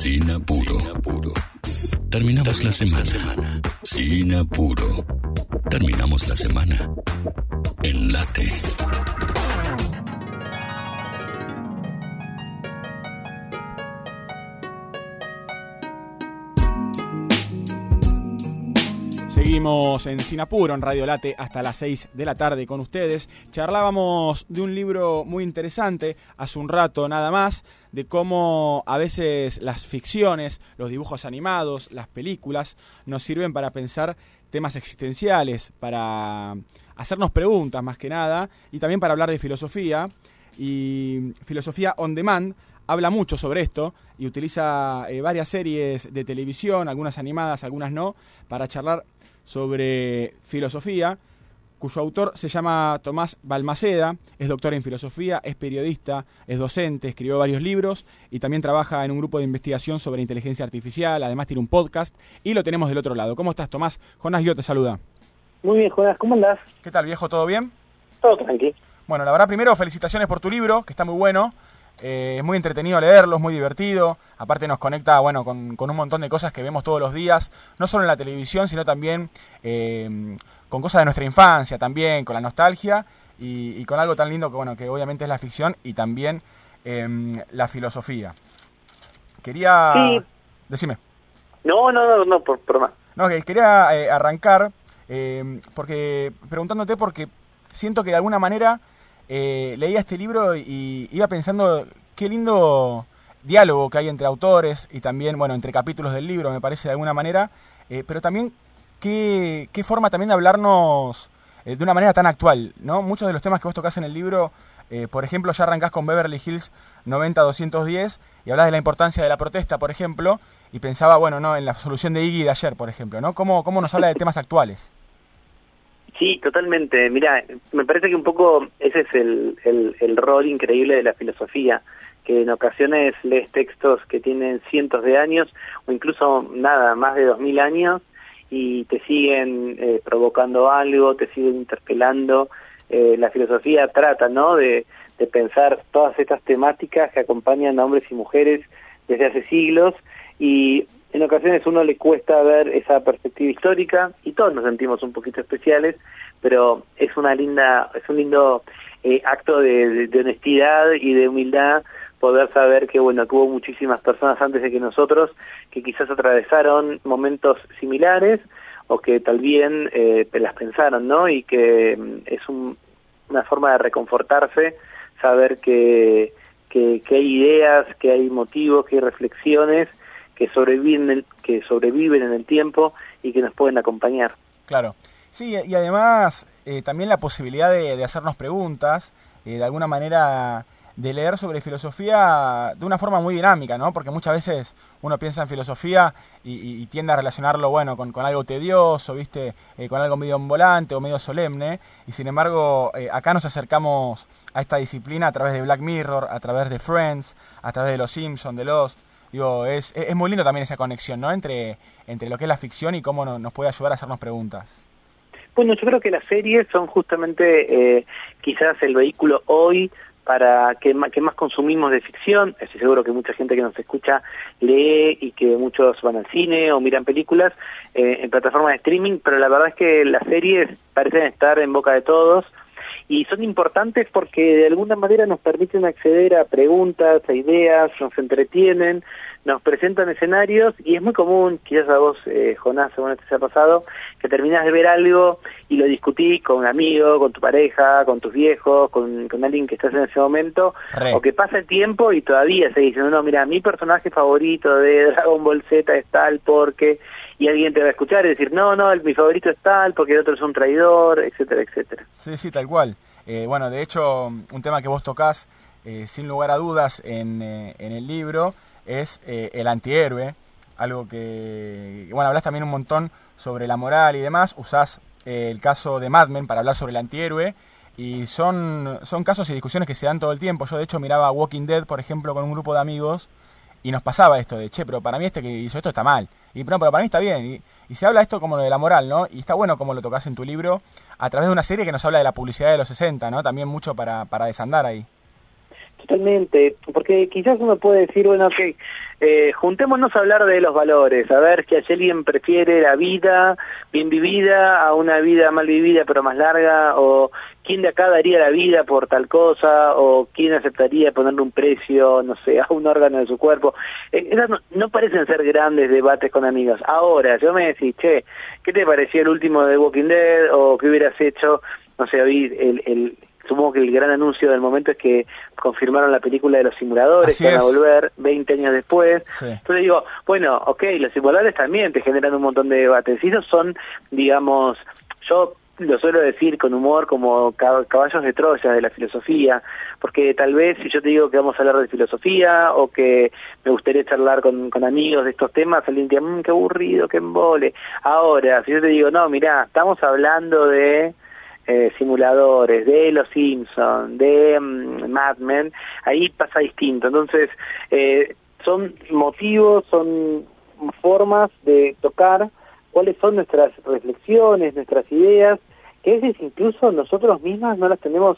Sin apuro. Terminamos la semana. Sin apuro. Terminamos la semana. En Seguimos en Sinapuro, en Radio Late, hasta las 6 de la tarde con ustedes. Charlábamos de un libro muy interesante hace un rato nada más, de cómo a veces las ficciones, los dibujos animados, las películas, nos sirven para pensar temas existenciales, para hacernos preguntas más que nada, y también para hablar de filosofía. Y Filosofía On Demand habla mucho sobre esto y utiliza eh, varias series de televisión, algunas animadas, algunas no, para charlar sobre filosofía, cuyo autor se llama Tomás Balmaceda, es doctor en filosofía, es periodista, es docente, escribió varios libros y también trabaja en un grupo de investigación sobre inteligencia artificial, además tiene un podcast y lo tenemos del otro lado. ¿Cómo estás, Tomás? Jonás yo te saluda. Muy bien, Jonás, ¿cómo andás? ¿Qué tal, viejo? ¿Todo bien? Todo tranquilo. Bueno, la verdad, primero, felicitaciones por tu libro, que está muy bueno. Eh, es muy entretenido leerlo, es muy divertido. Aparte nos conecta, bueno, con, un montón de cosas que vemos todos los días, no solo en la televisión, sino también eh, con cosas de nuestra infancia, también con la nostalgia y, con algo tan lindo que, bueno, que obviamente es la ficción y también em, la filosofía. Quería... Sí. Decime. No, no, no, no, por, por más. No, que quería eh, arrancar em, porque preguntándote porque siento que de alguna manera eh, leía este libro y iba pensando qué lindo diálogo que hay entre autores y también, bueno, entre capítulos del libro, me parece de alguna manera, eh, pero también qué, qué, forma también de hablarnos eh, de una manera tan actual, ¿no? Muchos de los temas que vos tocas en el libro, por ejemplo, ya arrancás con Beverly Hills 90-210 y hablas de la importancia de la protesta, por ejemplo, y pensaba, bueno, ¿no? En la solución de Iggy de ayer, por ejemplo, ¿no? ¿Cómo, cómo nos habla de temas actuales? Sí, totalmente. Mira, me parece que un poco ese es el, el, rol increíble de la filosofía, que en ocasiones lees textos que tienen cientos de años o incluso nada, más de dos mil años y te siguen eh, provocando algo, te siguen interpelando. Eh, la filosofía trata, ¿no?, de, de pensar todas estas temáticas que acompañan a hombres y mujeres desde hace siglos y en ocasiones uno le cuesta ver esa perspectiva histórica y todos nos sentimos un poquito especiales, pero es una linda, es un lindo eh, acto de, honestidad y de humildad poder saber que bueno que hubo muchísimas personas antes de que nosotros que quizás atravesaron momentos similares o que tal bien eh, las pensaron, ¿no? Y que mm, es una forma de reconfortarse saber que, que, que hay ideas, que hay motivos, que hay reflexiones que sobreviven, que sobreviven en el tiempo y que nos pueden acompañar. Claro. Sí, y además eh, también la posibilidad de, hacernos preguntas, eh, de alguna manera de leer sobre filosofía de una forma muy dinámica, ¿no? Porque muchas veces uno piensa en filosofía y, tiende a relacionarlo, bueno, con, algo tedioso, ¿viste? Eh, con algo medio volante o medio solemne. Y sin embargo, acá nos acercamos a esta disciplina a través de Black Mirror, a través de Friends, a través de Los Simpsons, de Lost. Digo, es, es muy lindo también esa conexión, ¿no? Entre, entre lo que es la ficción y cómo nos puede ayudar a hacernos preguntas. Bueno, yo creo que las series son justamente eh, quizás el vehículo hoy para que, que más consumimos de ficción. Estoy seguro que mucha gente que nos escucha lee y que muchos van al cine o miran películas eh, en plataformas de streaming, pero la verdad es que las series parecen estar en boca de todos y son importantes porque de alguna manera nos permiten acceder a preguntas, a ideas, nos entretienen, nos presentan escenarios y es muy común, quizás a vos, eh, Jonás, según te ha pasado, que terminás de ver algo y lo discutís con un amigo, con tu pareja, con tus viejos, con, con alguien que estás en ese momento, o que pasa el tiempo y todavía se dice, no, mira, mi personaje favorito de Dragon Ball Z es tal porque y alguien te va a escuchar y decir, no, no, el, mi favorito es tal, porque el otro es un traidor, etcétera, etcétera. Sí, sí, tal cual. Eh, bueno, de hecho, un tema que vos tocas, eh, sin lugar a dudas, en, eh, en el libro, es el antihéroe, algo que, bueno, hablas también un montón sobre la moral y demás, usás el caso de Mad Men para hablar sobre el antihéroe, y son, son casos y discusiones que se dan todo el tiempo. Yo, de hecho, miraba Walking Dead, por ejemplo, con un grupo de amigos, y nos pasaba esto de, che, pero para mí este que hizo esto está mal. Y pero, pero para mí está bien. Y, se habla esto como de la moral, ¿no? Y está bueno como lo tocas en tu libro, a través de una serie que nos habla de la publicidad de los 60, ¿no? También mucho para, para desandar ahí. Totalmente, porque quizás uno puede decir, bueno, ok, eh, juntémonos a hablar de los valores, a ver si alguien prefiere la vida bien vivida a una vida mal vivida pero más larga, o quién de acá daría la vida por tal cosa, o quién aceptaría ponerle un precio, no sé, a un órgano de su cuerpo. Eh, no, no, parecen ser grandes debates con amigos. Ahora, yo me decís, che, ¿qué te pareció el último de Walking Dead? ¿O qué hubieras hecho? No sé, hoy el, el supongo que el gran anuncio del momento es que confirmaron la película de los simuladores que van a volver 20 años después. Entonces digo, bueno, ok, los simuladores también te generan un montón de debates. Y esos son, digamos, yo lo suelo decir con humor como caballos de Troya de la filosofía, porque tal vez si yo te digo que vamos a hablar de filosofía o que me gustaría charlar con, con amigos de estos temas, alguien diría, mmm, qué aburrido, qué embole. Ahora, si yo te digo, no, mira, estamos hablando de eh, simuladores, de Los Simpsons, de mm, Mad Men, ahí pasa distinto. Entonces, eh, son motivos, son formas de tocar cuáles son nuestras reflexiones, nuestras ideas, que a veces incluso nosotros mismas no las tenemos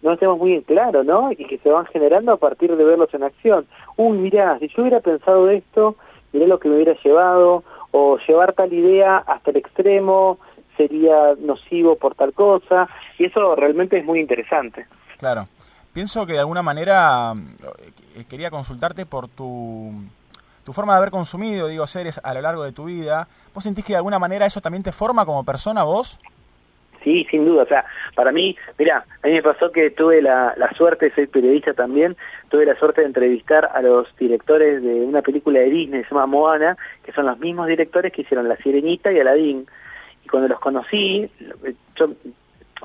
no las tenemos muy en claro, ¿no? Y que se van generando a partir de verlos en acción. Uy, mirá, si yo hubiera pensado esto, mirá lo que me hubiera llevado, o llevar tal idea hasta el extremo, sería nocivo por tal cosa, y eso realmente es muy interesante. Claro. Pienso que de alguna manera eh, quería consultarte por tu, tu forma de haber consumido, digo, seres a lo largo de tu vida. ¿Vos sentís que de alguna manera eso también te forma como persona vos? Sí, sin duda. O sea, para mí, mira, a mí me pasó que tuve la, la suerte, soy periodista también, tuve la suerte de entrevistar a los directores de una película de Disney, se llama Moana, que son los mismos directores que hicieron La Sirenita y Aladdin cuando los conocí, yo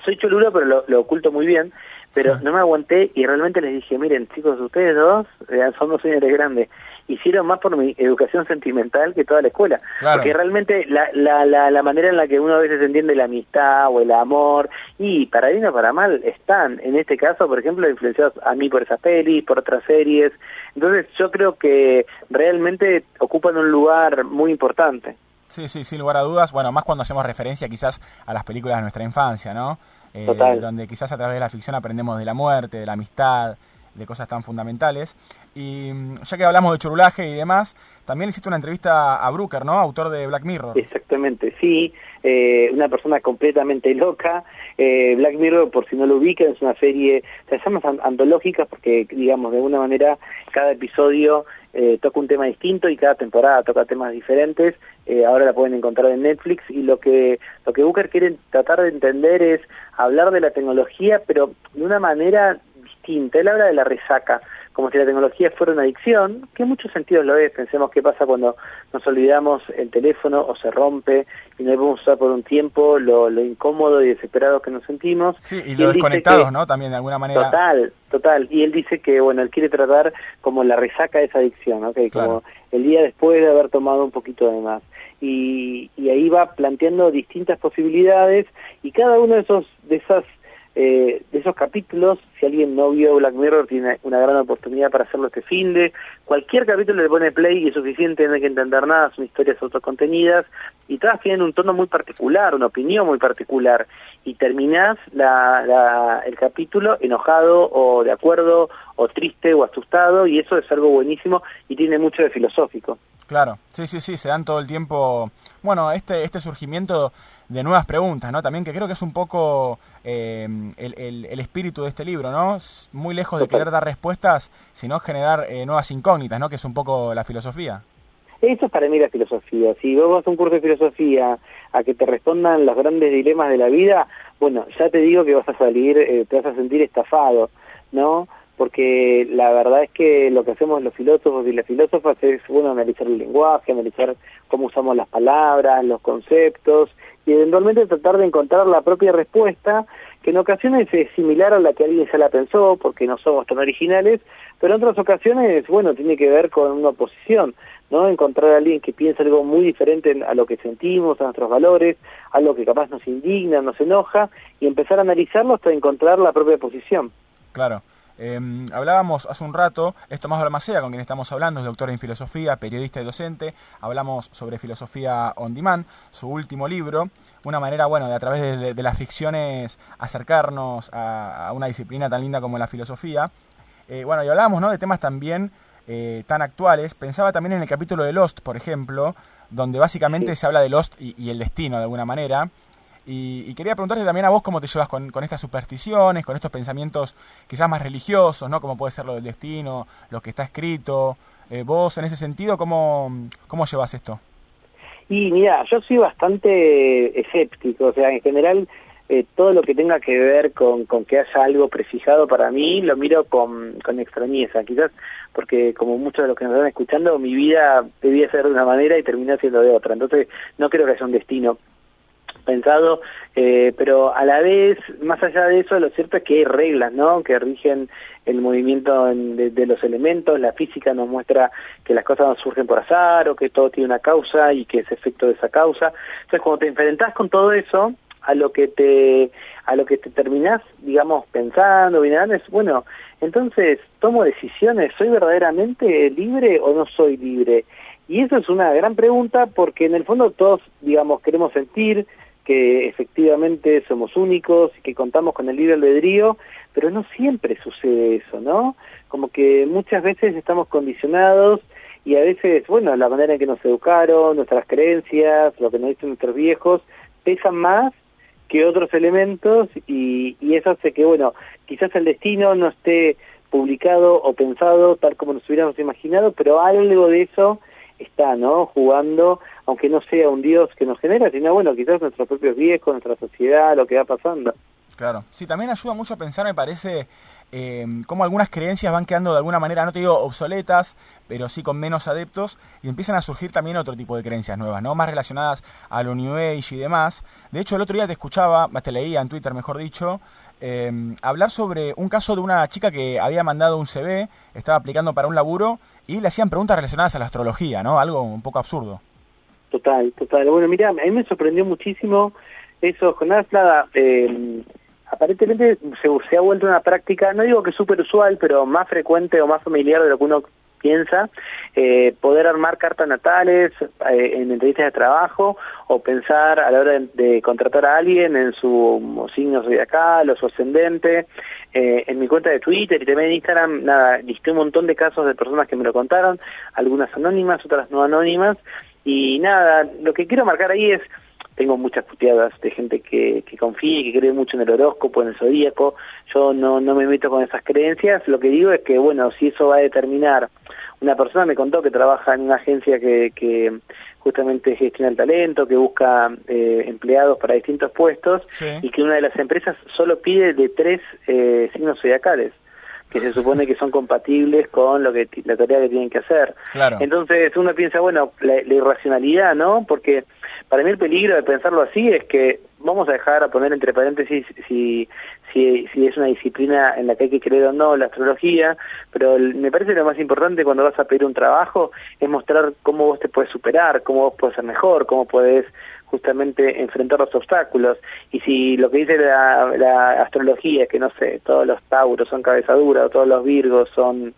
soy cholulo pero lo, oculto muy bien, pero no me aguanté y realmente les dije, miren chicos, ustedes dos eh, son dos señores grandes, hicieron más por mi educación sentimental que toda la escuela, porque realmente la, la, la, la, manera en la que uno a veces entiende la amistad o el amor, y para bien o para mal, están, en este caso, por ejemplo, influenciados a mí por esas pelis, por otras series, entonces yo creo que realmente ocupan un lugar muy importante. Sí, sí, sin lugar a dudas. Bueno, más cuando hacemos referencia quizás a las películas de nuestra infancia, ¿no? Eh, donde quizás a través de la ficción aprendemos de la muerte, de la amistad, de cosas tan fundamentales. Y mm, ya que hablamos de churulaje y demás, también hiciste una entrevista a Brooker, ¿no? Autor de Black Mirror. Exactamente, sí. Eh, una persona completamente loca. Eh, Black Mirror, por si no lo ubican, es una serie, se llama antológica porque, digamos, de alguna manera cada episodio eh, toca un tema distinto y cada temporada toca temas diferentes. Eh, ahora la pueden encontrar en Netflix y lo que lo que Booker quiere tratar de entender es hablar de la tecnología, pero de una manera distinta. Él habla de la resaca como si la tecnología fuera una adicción, que en muchos sentidos lo es. Pensemos qué pasa cuando nos olvidamos el teléfono o se rompe y no podemos usar por un tiempo, lo, incómodo y desesperado que nos sentimos. Sí, y, lo desconectados, ¿no? También de alguna manera. Total, total. Y él dice que, bueno, él quiere tratar como la resaca de esa adicción, ¿ok? Como el día después de haber tomado un poquito de más. Y, y ahí va planteando distintas posibilidades y cada uno de esos de esas eh, de esos capítulos, si alguien no vio Black Mirror, tiene una gran oportunidad para hacerlo este fin de. Cualquier capítulo le pone play y es suficiente, no hay que entender nada, son historias autocontenidas y todas tienen un tono muy particular, una opinión muy particular. Y terminás la, el capítulo enojado o de acuerdo o triste o asustado y eso es algo buenísimo y tiene mucho de filosófico. Claro, sí, sí, sí, se dan todo el tiempo, bueno, este, este surgimiento de nuevas preguntas, ¿no? También que creo que es un poco eh, el, el, espíritu de este libro, ¿no? Muy lejos de querer dar respuestas, sino generar eh, nuevas incógnitas, ¿no? Que es un poco la filosofía. Eso es para mí la filosofía. Si vos vas a un curso de filosofía a que te respondan los grandes dilemas de la vida, bueno, ya te digo que vas a salir, eh, te vas a sentir estafado, ¿no? Porque la verdad es que lo que hacemos los filósofos y las filósofas es, bueno, analizar el lenguaje, analizar cómo usamos las palabras, los conceptos, y eventualmente tratar de encontrar la propia respuesta, que en ocasiones es similar a la que alguien ya la pensó, porque no somos tan originales, pero en otras ocasiones, bueno, tiene que ver con una oposición, ¿no? Encontrar a alguien que piensa algo muy diferente a lo que sentimos, a nuestros valores, algo que capaz nos indigna, nos enoja, y empezar a analizarlo hasta encontrar la propia posición. Claro. Em, hablábamos hace un rato, es Tomás Balmaceda con quien estamos hablando, es doctor en filosofía, periodista y docente. Hablamos sobre filosofía on demand, su último libro. Una manera, bueno, de a través de, las ficciones acercarnos a, una disciplina tan linda como la filosofía. Eh, bueno, y hablamos ¿no? de temas también eh, tan actuales. Pensaba también en el capítulo de Lost, por ejemplo, donde básicamente se habla de Lost y, el destino de alguna manera. Y, quería preguntarte también a vos cómo te llevas con, estas supersticiones, con estos pensamientos quizás más religiosos, ¿no? Como puede ser lo del destino, lo que está escrito. Eh, vos, en ese sentido, ¿cómo, ¿cómo llevas esto? Y mira, yo soy bastante escéptico, o sea, en general eh, todo lo que tenga que ver con, con, que haya algo prefijado para mí, lo miro con, con extrañeza, quizás porque como muchos de los que nos están escuchando, mi vida debía ser de una manera y termina siendo de otra, entonces no creo que haya un destino pensado, eh, pero a la vez, más allá de eso, lo cierto es que hay reglas, ¿no?, que rigen el movimiento de, los elementos, la física nos muestra que las cosas no surgen por azar o que todo tiene una causa y que es efecto de esa causa. Entonces, cuando te enfrentás con todo eso, a lo que te a lo que te terminás, digamos, pensando, es, bueno, entonces tomo decisiones, ¿soy verdaderamente libre o no soy libre? Y eso es una gran pregunta porque en el fondo todos, digamos, queremos sentir que efectivamente somos únicos y que contamos con el libre albedrío, pero no siempre sucede eso, ¿no? Como que muchas veces estamos condicionados y a veces, bueno, la manera en que nos educaron, nuestras creencias, lo que nos dicen nuestros viejos, pesan más que otros elementos y, y eso hace que, bueno, quizás el destino no esté publicado o pensado tal como nos hubiéramos imaginado, pero algo de eso está, ¿no? Jugando, aunque no sea un Dios que nos genera, sino, bueno, quizás nuestros propios viejos, nuestra sociedad, lo que va pasando. Claro, sí, también ayuda mucho a pensar, me parece, eh, cómo algunas creencias van quedando de alguna manera, no te digo obsoletas, pero sí con menos adeptos, y empiezan a surgir también otro tipo de creencias nuevas, ¿no? Más relacionadas a lo New Age y demás. De hecho, el otro día te escuchaba, te leía en Twitter, mejor dicho, eh, hablar sobre un caso de una chica que había mandado un CV, estaba aplicando para un laburo, y le hacían preguntas relacionadas a la astrología, ¿no? Algo un poco absurdo. Total, total. Bueno, mira, a mí me sorprendió muchísimo eso, Jonás Plada. Eh, aparentemente se, ha vuelto una práctica, no digo que súper usual, pero más frecuente o más familiar de lo que uno piensa, eh, poder armar cartas natales eh, en entrevistas de trabajo o pensar a la hora de, contratar a alguien en su signo zodiacal o su ascendente. Eh, en mi cuenta de Twitter y también en Instagram, nada, listé un montón de casos de personas que me lo contaron, algunas anónimas, otras no anónimas, y nada, lo que quiero marcar ahí es tengo muchas puteadas de gente que, que confía y que cree mucho en el horóscopo, en el zodíaco. Yo no, no me meto con esas creencias. Lo que digo es que, bueno, si eso va a determinar... Una persona me contó que trabaja en una agencia que, que justamente gestiona el talento, que busca eh, empleados para distintos puestos y que una de las empresas solo pide de tres eh, signos zodiacales que se supone que son compatibles con lo que la tarea que tienen que hacer. Claro. Entonces uno piensa, bueno, la, la, irracionalidad, ¿no? Porque para mí el peligro de pensarlo así es que vamos a dejar a poner entre paréntesis si, si, si es una disciplina en la que hay que creer o no la astrología, pero me parece lo más importante cuando vas a pedir un trabajo es mostrar cómo vos te puedes superar, cómo vos puedes ser mejor, cómo puedes justamente enfrentar los obstáculos. Y si lo que dice la, la astrología es que, no sé, todos los tauros son cabeza dura, o todos los virgos son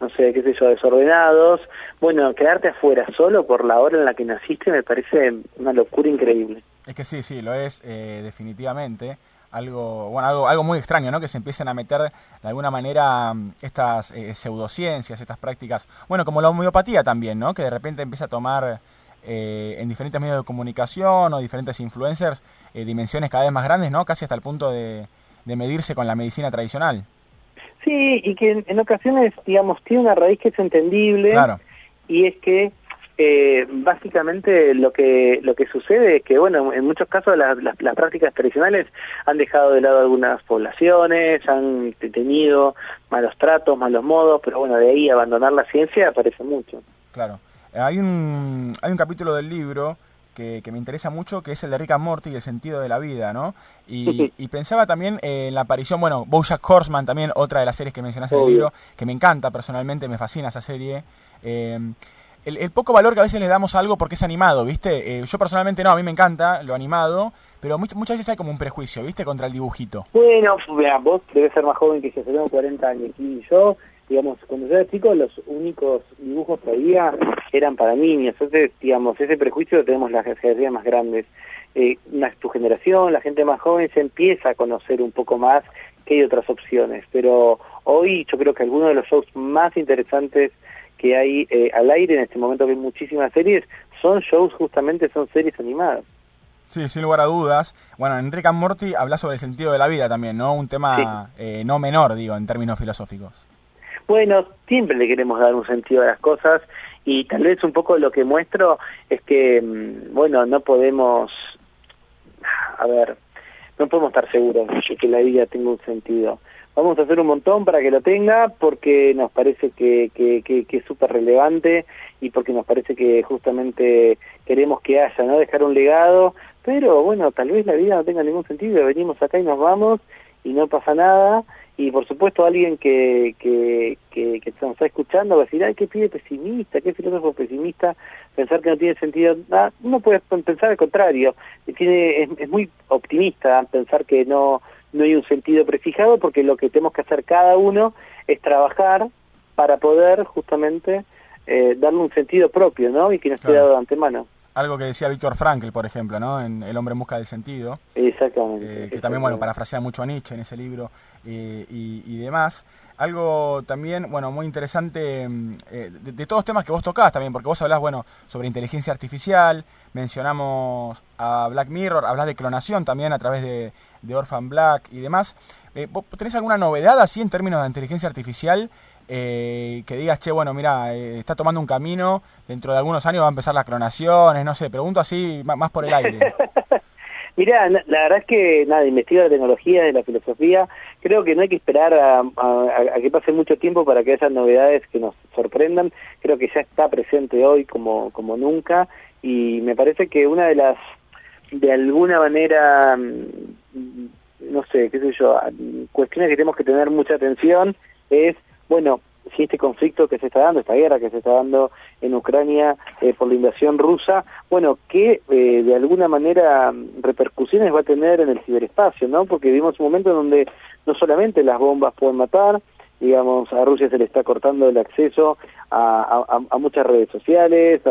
no sé, qué sé yo, desordenados. Bueno, quedarte afuera solo por la hora en la que naciste me parece una locura increíble. Es que sí, sí, lo es eh, definitivamente. Algo, bueno, algo, algo muy extraño, ¿no? Que se empiecen a meter de alguna manera mm, estas eh, pseudociencias, estas prácticas, bueno, como la homeopatía también, ¿no? Que de repente empieza a tomar eh, en diferentes medios de comunicación o diferentes influencers dimensiones cada vez más grandes, ¿no? Casi hasta el punto de medirse con la medicina tradicional. Sí, y que en, ocasiones, digamos, tiene una raíz que es entendible y es que eh, básicamente lo que lo que sucede es que, bueno, en muchos casos las, las, prácticas tradicionales han dejado de lado algunas poblaciones, han tenido malos tratos, malos modos, pero bueno, de ahí abandonar la ciencia aparece mucho. Claro. Hay un, hay un capítulo del libro que, me interesa mucho, que es el de Rick and Morty y el sentido de la vida, ¿no? Y, pensaba también en la aparición, bueno, Bojack Horseman también, otra de las series que mencionaste en el libro, que me encanta personalmente, me fascina esa serie. Eh, el, poco valor que a veces le damos a algo porque es animado, ¿viste? Eh, yo personalmente no, a mí me encanta lo animado, pero muchas veces hay como un prejuicio, ¿viste? Contra el dibujito. Bueno, vos debes ser más joven que yo, tengo 40 años, y yo digamos, cuando yo era chico los únicos dibujos que había eran para niños, entonces, digamos, ese prejuicio lo tenemos las generaciones más grandes. Eh, tu generación, la gente más joven se empieza a conocer un poco más que hay otras opciones, pero Hoy yo creo que algunos de los shows más interesantes que hay eh, al aire en este momento que hay muchísimas series son shows justamente son series animadas. Sí, sin lugar a dudas. Bueno, Enrique Morty habla sobre el sentido de la vida también, ¿no? Un tema eh, no menor, digo, en términos filosóficos. Bueno, siempre le queremos dar un sentido a las cosas y tal vez un poco lo que muestro es que, mm, bueno, no podemos, a ver, no podemos estar seguros de que la vida tenga un sentido. Vamos a hacer un montón para que lo tenga porque nos parece que, que, que, es súper relevante y porque nos parece que justamente queremos que haya, ¿no? Dejar un legado, pero bueno, tal vez la vida no tenga ningún sentido, venimos acá y nos vamos y no pasa nada y por supuesto alguien que, que, que, que nos está escuchando va a decir, ay, qué pide pesimista, qué filósofo pesimista, pensar que no tiene sentido, nada, uno puede pensar al contrario, tiene, es, es, muy optimista pensar que no, no hay un sentido prefijado porque lo que tenemos que hacer cada uno es trabajar para poder justamente eh, darle un sentido propio, ¿no? Y que no esté dado de antemano algo que decía Víctor Frankl, por ejemplo, ¿no? En El hombre en busca del sentido. Exactamente. Eh, que también, bueno, parafrasea mucho a Nietzsche en ese libro eh, y, demás. Algo también, bueno, muy interesante mm, eh, de, todos los temas que vos tocás también, porque vos hablás, bueno, sobre inteligencia artificial, mencionamos a Black Mirror, hablas de clonación también a través de, de Orphan Black y demás. ¿Vos tenés alguna novedad así en términos de inteligencia artificial eh, que digas, che, bueno, mira, eh, está tomando un camino, dentro de algunos años va a empezar las clonaciones, no sé, pregunto así más por el aire. Mira, la verdad es que nada, investiga la tecnología, de la filosofía, creo que no hay que esperar a, que pase mucho tiempo para que esas novedades que nos sorprendan, creo que ya está presente hoy como, como nunca. Y me parece que una de las, de alguna manera, mm, no sé, qué sé yo, cuestiones que tenemos que tener mucha atención es bueno, si este conflicto que se está dando, esta guerra que se está dando en Ucrania eh, por la invasión rusa, bueno, ¿qué eh, de alguna manera mm, repercusiones va a tener en el ciberespacio, ¿no? Porque vivimos un momento en donde no solamente las bombas pueden matar, digamos, a Rusia se le está cortando el acceso a, muchas redes sociales,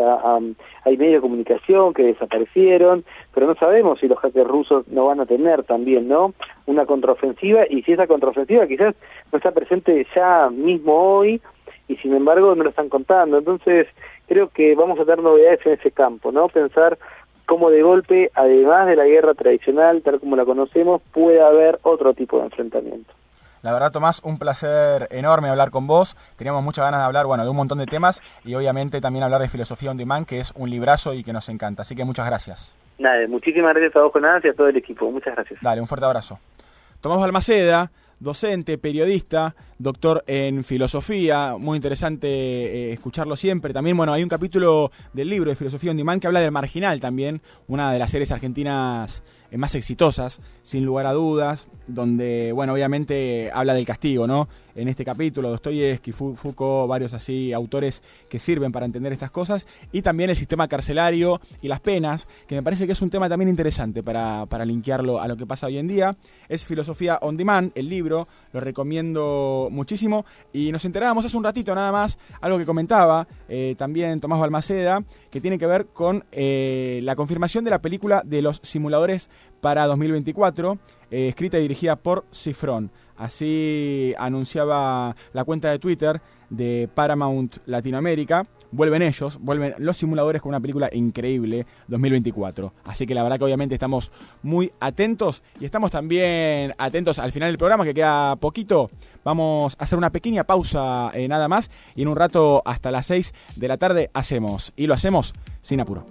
hay medios de comunicación que desaparecieron, pero no sabemos si los hackers rusos no van a tener también, ¿no? Una contraofensiva y si esa contraofensiva quizás no está presente ya mismo hoy y sin embargo no lo están contando. Entonces creo que vamos a tener novedades en ese campo, ¿no? Pensar cómo de golpe, además de la guerra tradicional, tal como la conocemos, puede haber otro tipo de enfrentamiento. La verdad, Tomás, un placer enorme hablar con vos. Teníamos muchas ganas de hablar, bueno, de un montón de temas y obviamente también hablar de Filosofía on Demand, que es un librazo y que nos encanta. Así que muchas gracias. Nada, muchísimas gracias a vos, Jonás, y a todo el equipo. Muchas gracias. Dale, un fuerte abrazo. Tomás Balmaceda, docente, periodista, doctor en filosofía, muy interesante eh, escucharlo siempre. También, bueno, hay un capítulo del libro de Filosofía on Demand que habla del Marginal también, una de las series argentinas eh, más exitosas, sin lugar a dudas, donde, bueno, obviamente habla del castigo, ¿no? En este capítulo, Dostoyevsky, Foucault, varios así autores que sirven para entender estas cosas, y también el sistema carcelario y las penas, que me parece que es un tema también interesante para, para linkearlo a lo que pasa hoy en día. Es Filosofía on Demand, el libro, lo recomiendo muchísimo, y nos enterábamos hace un ratito nada más, algo que comentaba eh, también Tomás Balmaceda, que tiene que ver con eh, la confirmación de la película de los simuladores para 2024, eh, escrita y dirigida por Cifrón. Así anunciaba la cuenta de Twitter de Paramount Latinoamérica. Vuelven ellos, vuelven los simuladores con una película increíble 2024. Así que la verdad que obviamente estamos muy atentos y estamos también atentos al final del programa que queda poquito. Vamos a hacer una pequeña pausa eh, nada más y en un rato hasta las 6 de la tarde hacemos y lo hacemos sin apuro.